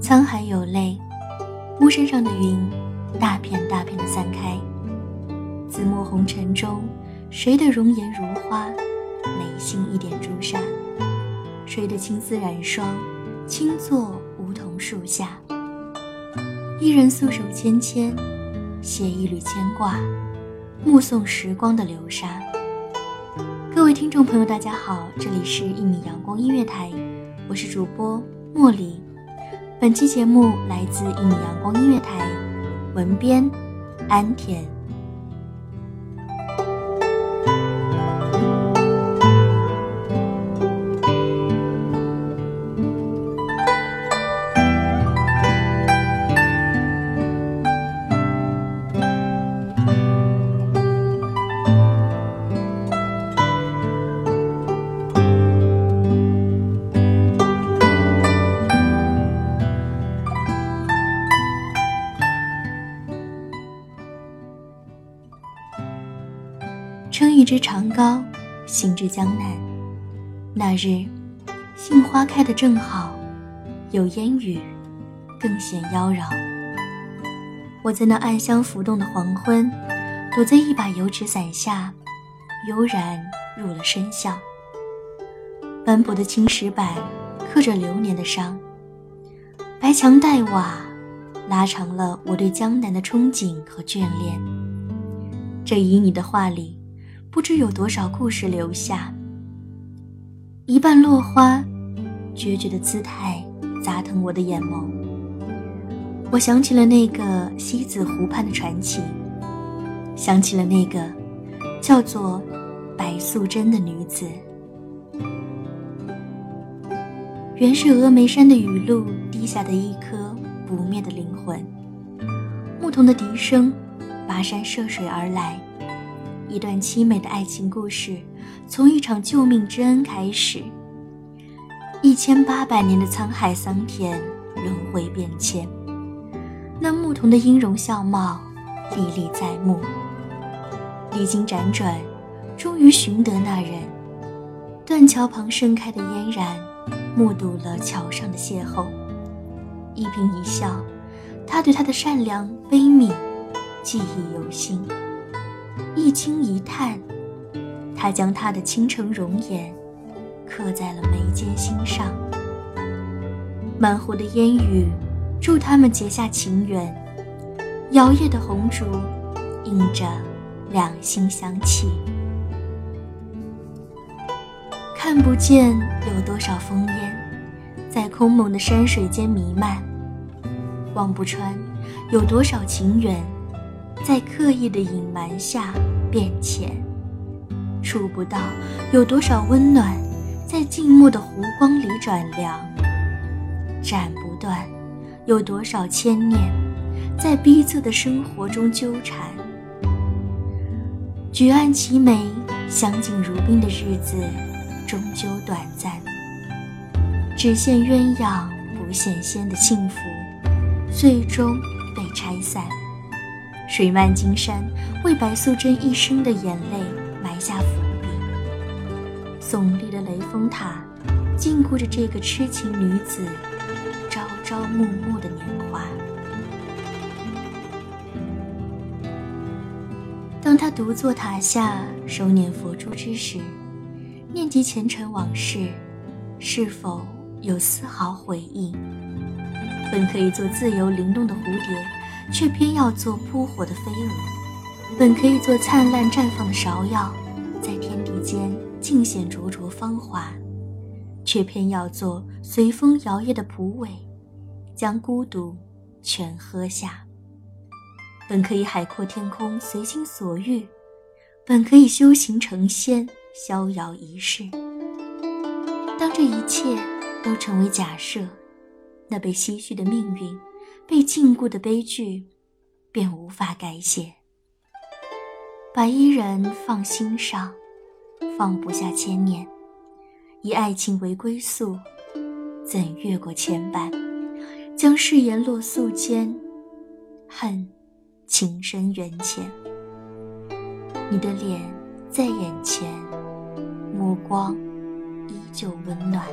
沧海有泪，屋身上的云大片大片的散开。紫陌红尘中，谁的容颜如花，眉心一点朱砂？谁的青丝染霜，轻坐梧桐树下？一人素手纤纤，写一缕牵挂，目送时光的流沙。各位听众朋友，大家好，这里是一米阳光音乐台，我是主播茉莉。本期节目来自一米阳光音乐台，文编安田。撑一支长高，行至江南。那日，杏花开得正好，有烟雨，更显妖娆。我在那暗香浮动的黄昏，躲在一把油纸伞下，悠然入了深巷。斑驳的青石板刻着流年的伤，白墙黛瓦拉长了我对江南的憧憬和眷恋。这旖旎的画里。不知有多少故事留下。一半落花，决绝的姿态砸疼我的眼眸。我想起了那个西子湖畔的传奇，想起了那个叫做白素贞的女子。原是峨眉山的雨露滴下的一颗不灭的灵魂。牧童的笛声，跋山涉水而来。一段凄美的爱情故事，从一场救命之恩开始。一千八百年的沧海桑田，轮回变迁。那牧童的音容笑貌，历历在目。历经辗转，终于寻得那人。断桥旁盛开的嫣然，目睹了桥上的邂逅。一颦一笑，他对她的善良悲悯，记忆犹新。一惊一叹，他将她的倾城容颜刻在了眉间心上。满湖的烟雨，助他们结下情缘。摇曳的红烛，映着两心相契。看不见有多少烽烟，在空蒙的山水间弥漫；望不穿有多少情缘。在刻意的隐瞒下变浅，触不到有多少温暖，在静默的湖光里转凉。斩不断，有多少牵念，在逼仄的生活中纠缠。举案齐眉、相敬如宾的日子，终究短暂。只羡鸳鸯不羡仙的幸福，最终被拆散。水漫金山，为白素贞一生的眼泪埋下伏笔。耸立的雷峰塔，禁锢着这个痴情女子朝朝暮暮的年华。当他独坐塔下手捻佛珠之时，念及前尘往事，是否有丝毫回忆？本可以做自由灵动的蝴蝶，却偏要做扑火的飞蛾；本可以做灿烂绽放的芍药，在天地间尽显灼灼芳华，却偏要做随风摇曳的蒲苇，将孤独全喝下。本可以海阔天空，随心所欲；本可以修行成仙，逍遥一世。当这一切都成为假设，那被唏嘘的命运，被禁锢的悲剧，便无法改写。把伊人放心上，放不下千年，以爱情为归宿，怎越过牵绊？将誓言落素笺，恨。情深缘浅，你的脸在眼前，目光依旧温暖。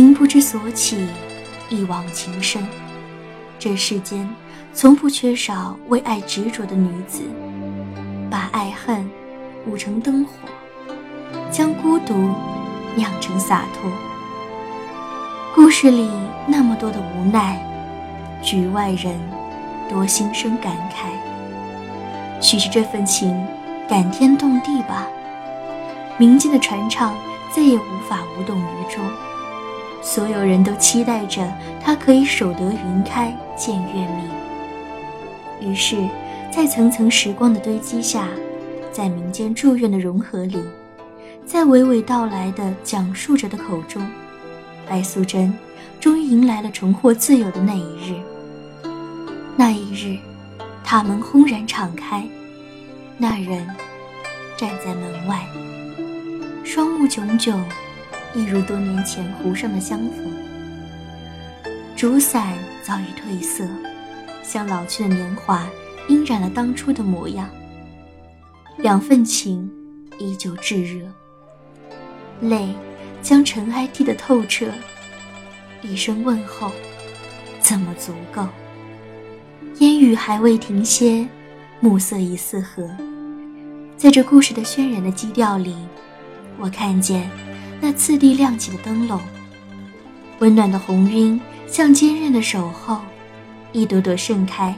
情不知所起，一往情深。这世间从不缺少为爱执着的女子，把爱恨舞成灯火，将孤独酿成洒脱。故事里那么多的无奈，局外人多心生感慨。许是这份情感天动地吧，民间的传唱再也无法无动于衷。所有人都期待着他可以守得云开见月明。于是，在层层时光的堆积下，在民间祝愿的融合里，在娓娓道来的讲述者的口中，白素贞终于迎来了重获自由的那一日。那一日，塔门轰然敞开，那人站在门外，双目炯炯。一如多年前湖上的相逢，竹伞早已褪色，像老去的年华，晕染了当初的模样。两份情依旧炙热，泪将尘埃滴得透彻。一声问候，怎么足够？烟雨还未停歇，暮色已四合。在这故事的渲染的基调里，我看见。那次第亮起的灯笼，温暖的红晕像坚韧的守候，一朵朵盛开。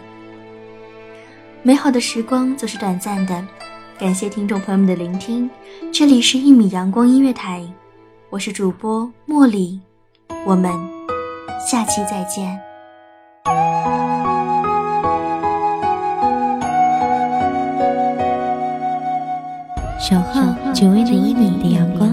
美好的时光总是短暂的，感谢听众朋友们的聆听，这里是《一米阳光音乐台》，我是主播茉莉，我们下期再见。守候久违的一米的阳光。